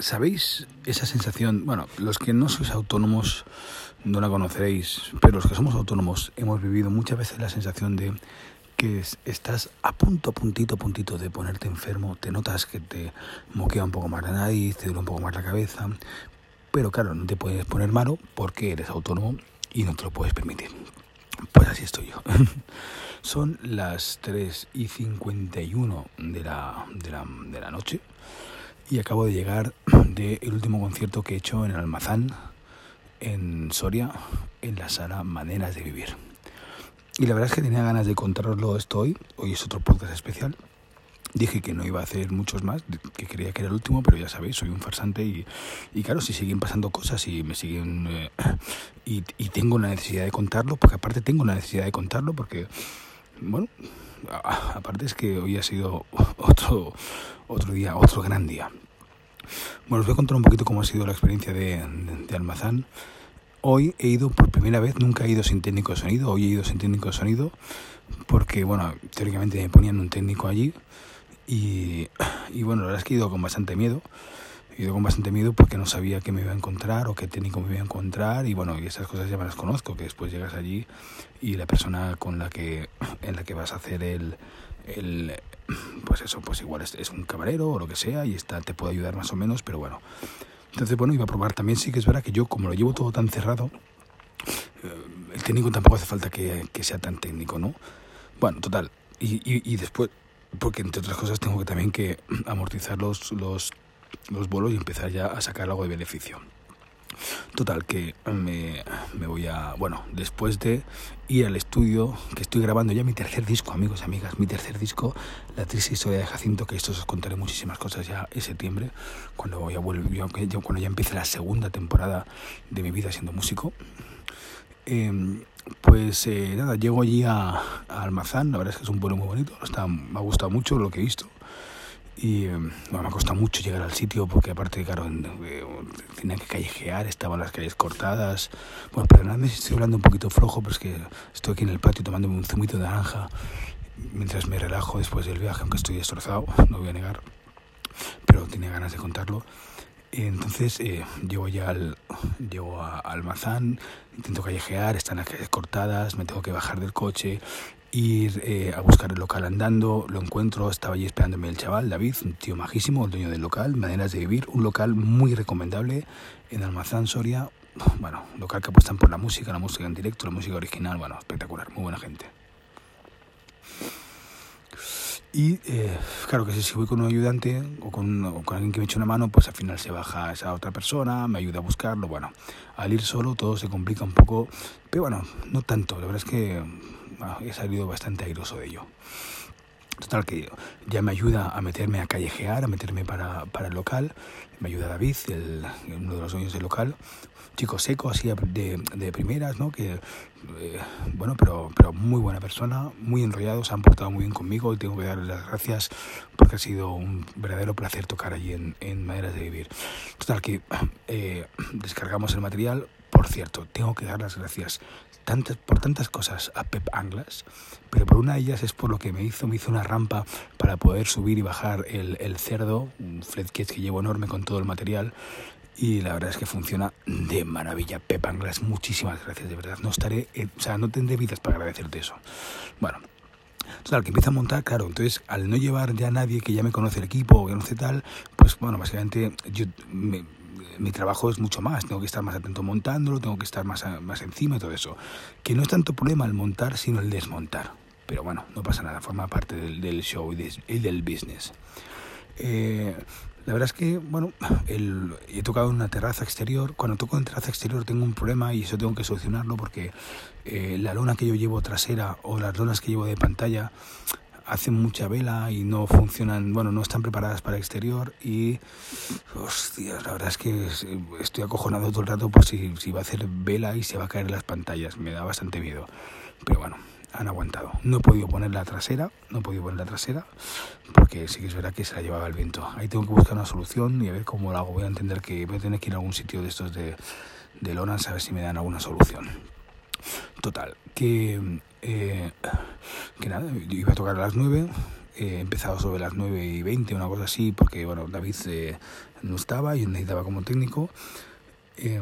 ¿Sabéis esa sensación? Bueno, los que no sois autónomos no la conoceréis, pero los que somos autónomos hemos vivido muchas veces la sensación de que estás a punto, puntito, puntito de ponerte enfermo, te notas que te moquea un poco más la nariz, te duele un poco más la cabeza, pero claro, no te puedes poner malo porque eres autónomo y no te lo puedes permitir. Pues así estoy yo. Son las 3 y 51 de la, de la, de la noche y acabo de llegar del último concierto que he hecho en Almazán, en Soria, en la sala Maneras de Vivir. Y la verdad es que tenía ganas de contaroslo esto hoy. Hoy es otro podcast especial. Dije que no iba a hacer muchos más, que creía que era el último, pero ya sabéis, soy un farsante y, y claro, si siguen pasando cosas y me siguen... Eh, y, y tengo la necesidad de contarlo, porque aparte tengo la necesidad de contarlo, porque, bueno, aparte es que hoy ha sido otro, otro día, otro gran día. Bueno, os voy a contar un poquito cómo ha sido la experiencia de, de, Almazán. Hoy he ido por primera vez, nunca he ido sin técnico de sonido, hoy he ido sin técnico de sonido, porque, bueno, teóricamente me ponían un técnico allí y, y bueno, la verdad es que he ido con bastante miedo ido con bastante miedo porque no sabía qué me iba a encontrar o qué técnico me iba a encontrar y bueno, y esas cosas ya me las conozco, que después llegas allí y la persona con la que en la que vas a hacer el, el pues eso, pues igual es, es un camarero o lo que sea y está te puede ayudar más o menos, pero bueno. Entonces, bueno, iba a probar también sí que es verdad que yo como lo llevo todo tan cerrado, eh, el técnico tampoco hace falta que, que sea tan técnico, ¿no? Bueno, total. Y, y, y después, porque entre otras cosas tengo que también que amortizar los, los los bolos y empezar ya a sacar algo de beneficio. Total, que me, me, voy a. Bueno, después de ir al estudio, que estoy grabando ya mi tercer disco, amigos y amigas, mi tercer disco, La triste historia de Jacinto, que esto os contaré muchísimas cosas ya en septiembre, cuando ya vuelvo, cuando ya empiece la segunda temporada de mi vida siendo músico. Eh, pues eh, nada, llego allí a, Almazán, la verdad es que es un pueblo muy bonito, me ha gustado mucho lo que he visto. Y bueno, me costado mucho llegar al sitio porque aparte, claro, eh, tenía que callejear, estaban las calles cortadas. Bueno, perdonadme si estoy hablando un poquito flojo, pero es que estoy aquí en el patio tomándome un zumito de naranja mientras me relajo después del viaje, aunque estoy destrozado, no voy a negar, pero tenía ganas de contarlo. Entonces eh, llego ya al, llego a Almazán, intento callejear, están las calles cortadas, me tengo que bajar del coche, ir eh, a buscar el local andando, lo encuentro, estaba allí esperándome el chaval, David, un tío majísimo, el dueño del local, Maneras de Vivir, un local muy recomendable en Almazán, Soria, bueno, local que apuestan por la música, la música en directo, la música original, bueno, espectacular, muy buena gente. Y eh, claro que si voy con un ayudante o con, o con, alguien que me eche una mano, pues al final se baja esa otra persona, me ayuda a buscarlo. Bueno, al ir solo todo se complica un poco, pero bueno, no tanto. La verdad es que he salido bastante airoso de ello. Total, que ya me ayuda a meterme a callejear, a meterme para, para el local. Me ayuda David, el, uno de los dueños del local. Chico seco, así de, de primeras, ¿no? Que, eh, bueno, pero, pero muy buena persona, muy enrollado, se han portado muy bien conmigo y tengo que darles las gracias porque ha sido un verdadero placer tocar allí en, en Maderas de Vivir. Total, que eh, descargamos el material. Por cierto, tengo que dar las gracias tantas, por tantas cosas a Pep Anglas, pero por una de ellas es por lo que me hizo, me hizo una rampa para poder subir y bajar el, el cerdo, un flatcase que llevo enorme con todo el material, y la verdad es que funciona de maravilla. Pep Anglas, muchísimas gracias, de verdad. No estaré, eh, o sea, no tendré vidas para agradecerte eso. Bueno, Total, que empieza a montar, claro, entonces al no llevar ya a nadie que ya me conoce el equipo o que no sé tal, pues bueno, básicamente yo me, mi trabajo es mucho más, tengo que estar más atento montándolo, tengo que estar más, más encima y todo eso. Que no es tanto problema el montar, sino el desmontar. Pero bueno, no pasa nada, forma parte del, show y, de, y, del business. Eh, la verdad es que, bueno, he tocado en una terraza exterior. Cuando toco en terraza exterior tengo un problema y eso tengo que solucionarlo porque eh, la lona que yo llevo trasera o las lonas que llevo de pantalla hacen mucha vela y no funcionan, bueno, no están preparadas para exterior y, hostia, la verdad es que estoy acojonado todo el rato por si, si va a hacer vela y se va a caer las pantallas, me da bastante miedo, pero bueno, han aguantado. No he podido poner la trasera, no he podido poner la trasera porque sí que es verdad que se la llevaba el viento. Ahí tengo que buscar una solución y a ver cómo lo hago. Voy a entender que voy a tener que ir a algún sitio de estos de, de lonas a ver si me dan alguna solución. Total, que, eh, que nada, iba a tocar a las 9 he empezado sobre las 9 y 20, una cosa así, porque bueno, David eh, no estaba, yo necesitaba como técnico. Eh,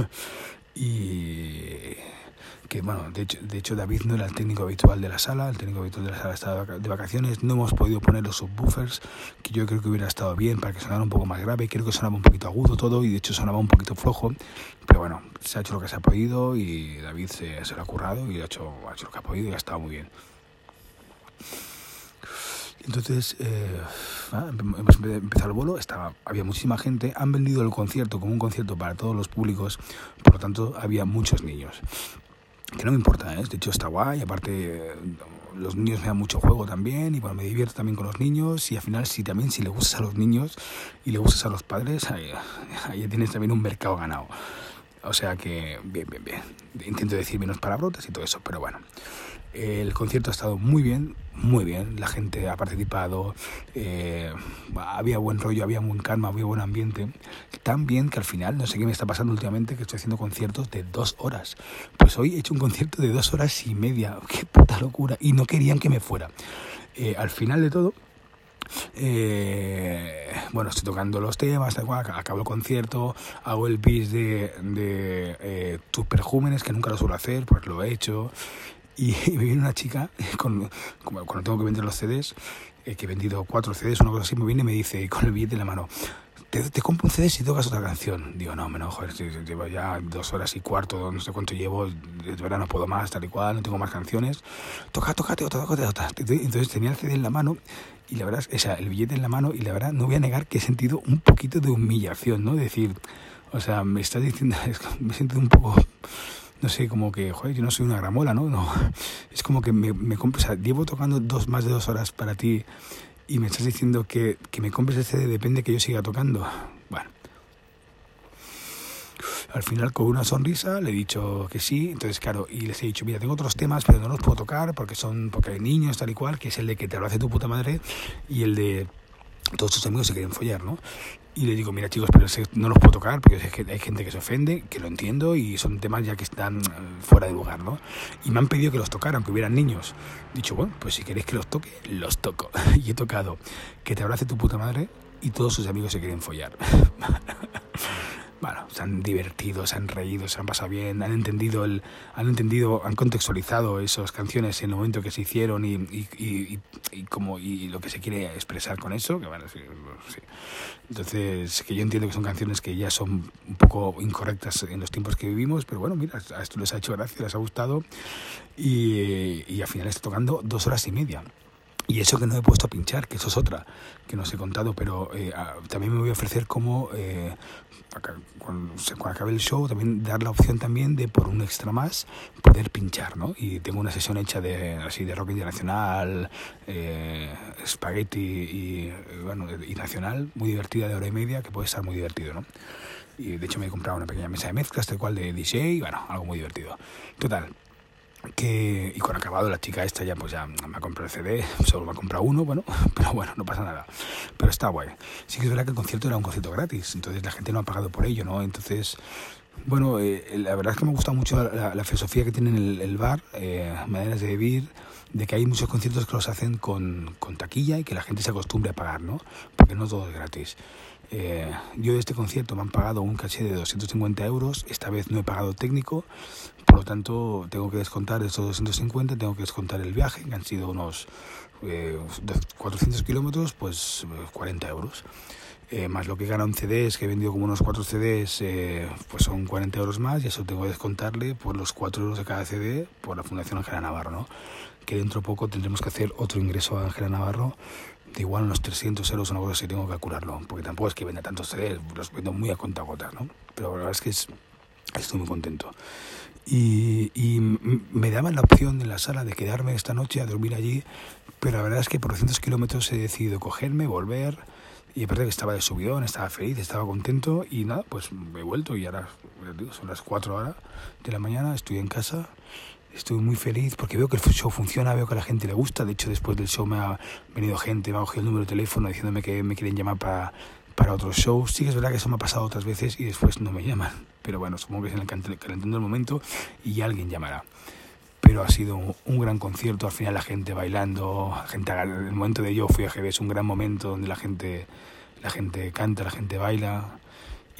y que bueno, de hecho, de hecho David no era el técnico habitual de la sala, el técnico habitual de la sala estaba de vacaciones, no hemos podido poner los subwoofers, que yo creo que hubiera estado bien para que sonara un poco más grave, creo que sonaba un poquito agudo todo y de hecho sonaba un poquito flojo, pero bueno, se ha hecho lo que se ha podido y David se, se lo ha currado y ha hecho, ha hecho lo que ha podido y ha estado muy bien. Entonces, eh, hemos empezado el vuelo, estaba, había muchísima gente, han vendido el concierto como un concierto para todos los públicos, por lo tanto había muchos niños que no me importa, ¿eh? de hecho está guay, aparte los niños me dan mucho juego también y bueno, me divierto también con los niños y al final si también si le gustas a los niños y le gustas a los padres, ahí, ahí tienes también un mercado ganado. O sea que bien, bien, bien. Intento decir menos palabrotas y todo eso, pero bueno. El concierto ha estado muy bien, muy bien. La gente ha participado, eh, había buen rollo, había buen calma, había buen ambiente. Tan bien que al final, no sé qué me está pasando últimamente, que estoy haciendo conciertos de dos horas. Pues hoy he hecho un concierto de dos horas y media. ¡Qué puta locura! Y no querían que me fuera. Eh, al final de todo, eh, bueno, estoy tocando los temas, acabo el concierto, hago el bis de, tus perjúmenes, que nunca lo suelo hacer, pues lo he hecho. Y, me viene una chica, con, cuando tengo que vender los CDs, eh, que he vendido cuatro CDs, una cosa así, me viene y me dice, con el billete en la mano, te, te, compro un CD si tocas otra canción. Digo, no, me no, joder, llevo ya dos horas y cuarto, no sé cuánto llevo, de verdad no puedo más, tal y cual, no tengo más canciones. Toca, tócate otra, tócate otra. Entonces tenía el CD en la mano y la verdad, o sea, el billete en la mano y la verdad no voy a negar que he sentido un poquito de humillación, ¿no? Decir, o sea, me estás diciendo, me he sentido un poco no sé, como que, joder, yo no soy una gramola, ¿no? no es como que me, me compro, o sea, llevo tocando dos, más de dos horas para ti y me estás diciendo que, que me compres CD, depende que yo siga tocando. Bueno. Al final con una sonrisa le he dicho que sí, entonces claro, y les he dicho, mira, tengo otros temas, pero no los puedo tocar porque son porque hay niños tal y cual, que es el de que te lo hace tu puta madre y el de todos tus amigos se quieren follar, ¿no? Y le digo, mira chicos, pero no los puedo tocar porque hay gente que se ofende, que lo entiendo y son temas ya que están eh, fuera de lugar, ¿no? Y me han pedido que los tocara, aunque hubieran niños. Dicho, bueno, pues si queréis que los toque, los toco. y he tocado Que te abrace tu puta madre y todos sus amigos se quieren follar. bueno, se han divertido, se han reído, se han pasado bien, han entendido, el, han entendido, han contextualizado esas canciones en el momento que se hicieron y, y, y, como, y lo que se quiere expresar con eso. Que bueno, sí, sí. Entonces, que yo entiendo que son canciones que ya son un poco incorrectas en los tiempos que vivimos, pero bueno, mira, a esto les ha hecho gracia, les ha gustado y, y al final está tocando dos horas y media. Y eso que no he puesto a pinchar, que eso es otra, que no os he contado, pero eh, también me voy a ofrecer como, eh, cuando, cuando, acabe el show, también dar la opción también de por un extra más poder pinchar, ¿no? Y tengo una sesión hecha de así de rock internacional, eh, spaghetti y, bueno, y nacional, muy divertida de hora y media, que puede estar muy divertido, ¿no? Y de hecho me he comprado una pequeña mesa de mezclas, tal cual de DJ, y bueno, algo muy divertido. Total, que y con acabado la chica esta ya pues ya me ha comprado el CD solo me ha comprado uno bueno pero bueno no pasa nada. Pero está guay. Sí que es verdad que el concierto era un concierto gratis entonces la gente no ha pagado por ello no entonces bueno eh, la verdad es que me gusta mucho la, filosofía que tiene el, el bar eh, maneras de vivir de que hay muchos conciertos que los hacen con, con taquilla y que la gente se acostumbre a pagar no porque no todo es gratis. Eh, yo de este concierto me han pagado un caché de 250 euros, esta vez no he pagado técnico, por lo tanto tengo que descontar estos 250, tengo que descontar el viaje, que han sido unos eh, 400 kilómetros, pues 40 eh, euros. Eh, más lo que gana en CDs, que he vendido como unos 4 CDs, eh, pues son 40 euros más y eso tengo que descontarle por los 4 euros de cada CD por la Fundación Ángela Navarro, ¿no? que dentro de poco tendremos que hacer otro ingreso a Ángela Navarro de igual unos 300 euros, una cosa así, tengo que calcularlo, porque tampoco es que venda tantos CDs, los vendo muy a cuenta gota, ¿no? Pero la verdad es que es, estoy muy contento. Y, y, me daban la opción en la sala de quedarme esta noche a dormir allí, pero la verdad es que por 200 kilómetros he decidido cogerme, volver, y aparte que estaba de subidón, estaba feliz, estaba contento, y nada, pues me he vuelto y ahora son las 4 horas de la mañana, estoy en casa estoy muy feliz porque veo que el show funciona, veo que a la gente le gusta. De hecho, después del show me ha venido gente, me ha cogido el número de teléfono diciéndome que me quieren llamar para, para otros shows. Sí que es verdad que eso me ha pasado otras veces y después no me llaman. Pero bueno, supongo que es en el calentando del momento y alguien llamará. pero ha sido un, gran concierto, al final la gente bailando, la gente, el momento de yo fui a GB es un gran momento donde la gente, la gente canta, la gente baila,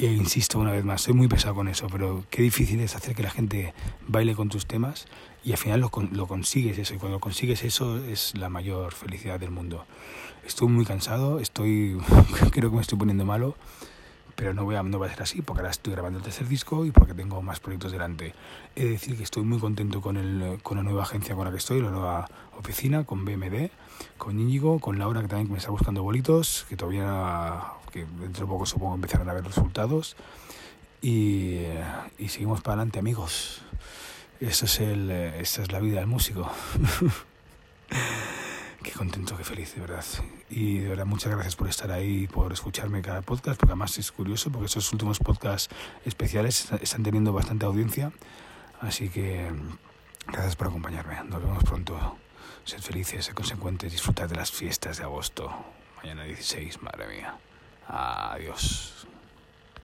e insisto una vez más, soy muy pesado con eso, pero qué difícil es hacer que la gente baile con tus temas y al final lo, lo consigues eso, y cuando consigues eso es la mayor felicidad del mundo. Estoy muy cansado, estoy, creo que me estoy poniendo malo, pero no voy, a, no va a ser así porque ahora estoy grabando el tercer disco y porque tengo más proyectos delante. He de decir que estoy muy contento con, el, con la nueva agencia con la que estoy, la nueva oficina, con BMD, con Íñigo, con Laura que también me está buscando bolitos, que todavía, que dentro de poco supongo empezarán a ver resultados. Y, y seguimos para adelante amigos. Eso es el, esta es la vida del músico. qué contento, qué feliz, de verdad. Y de verdad, muchas gracias por estar ahí, por escucharme cada podcast, porque además es curioso, porque estos últimos podcasts especiales están teniendo bastante audiencia. Así que gracias por acompañarme. Nos vemos pronto. Sed felices, sed consecuentes, disfrutad de las fiestas de agosto. Mañana 16, madre mía. Adiós.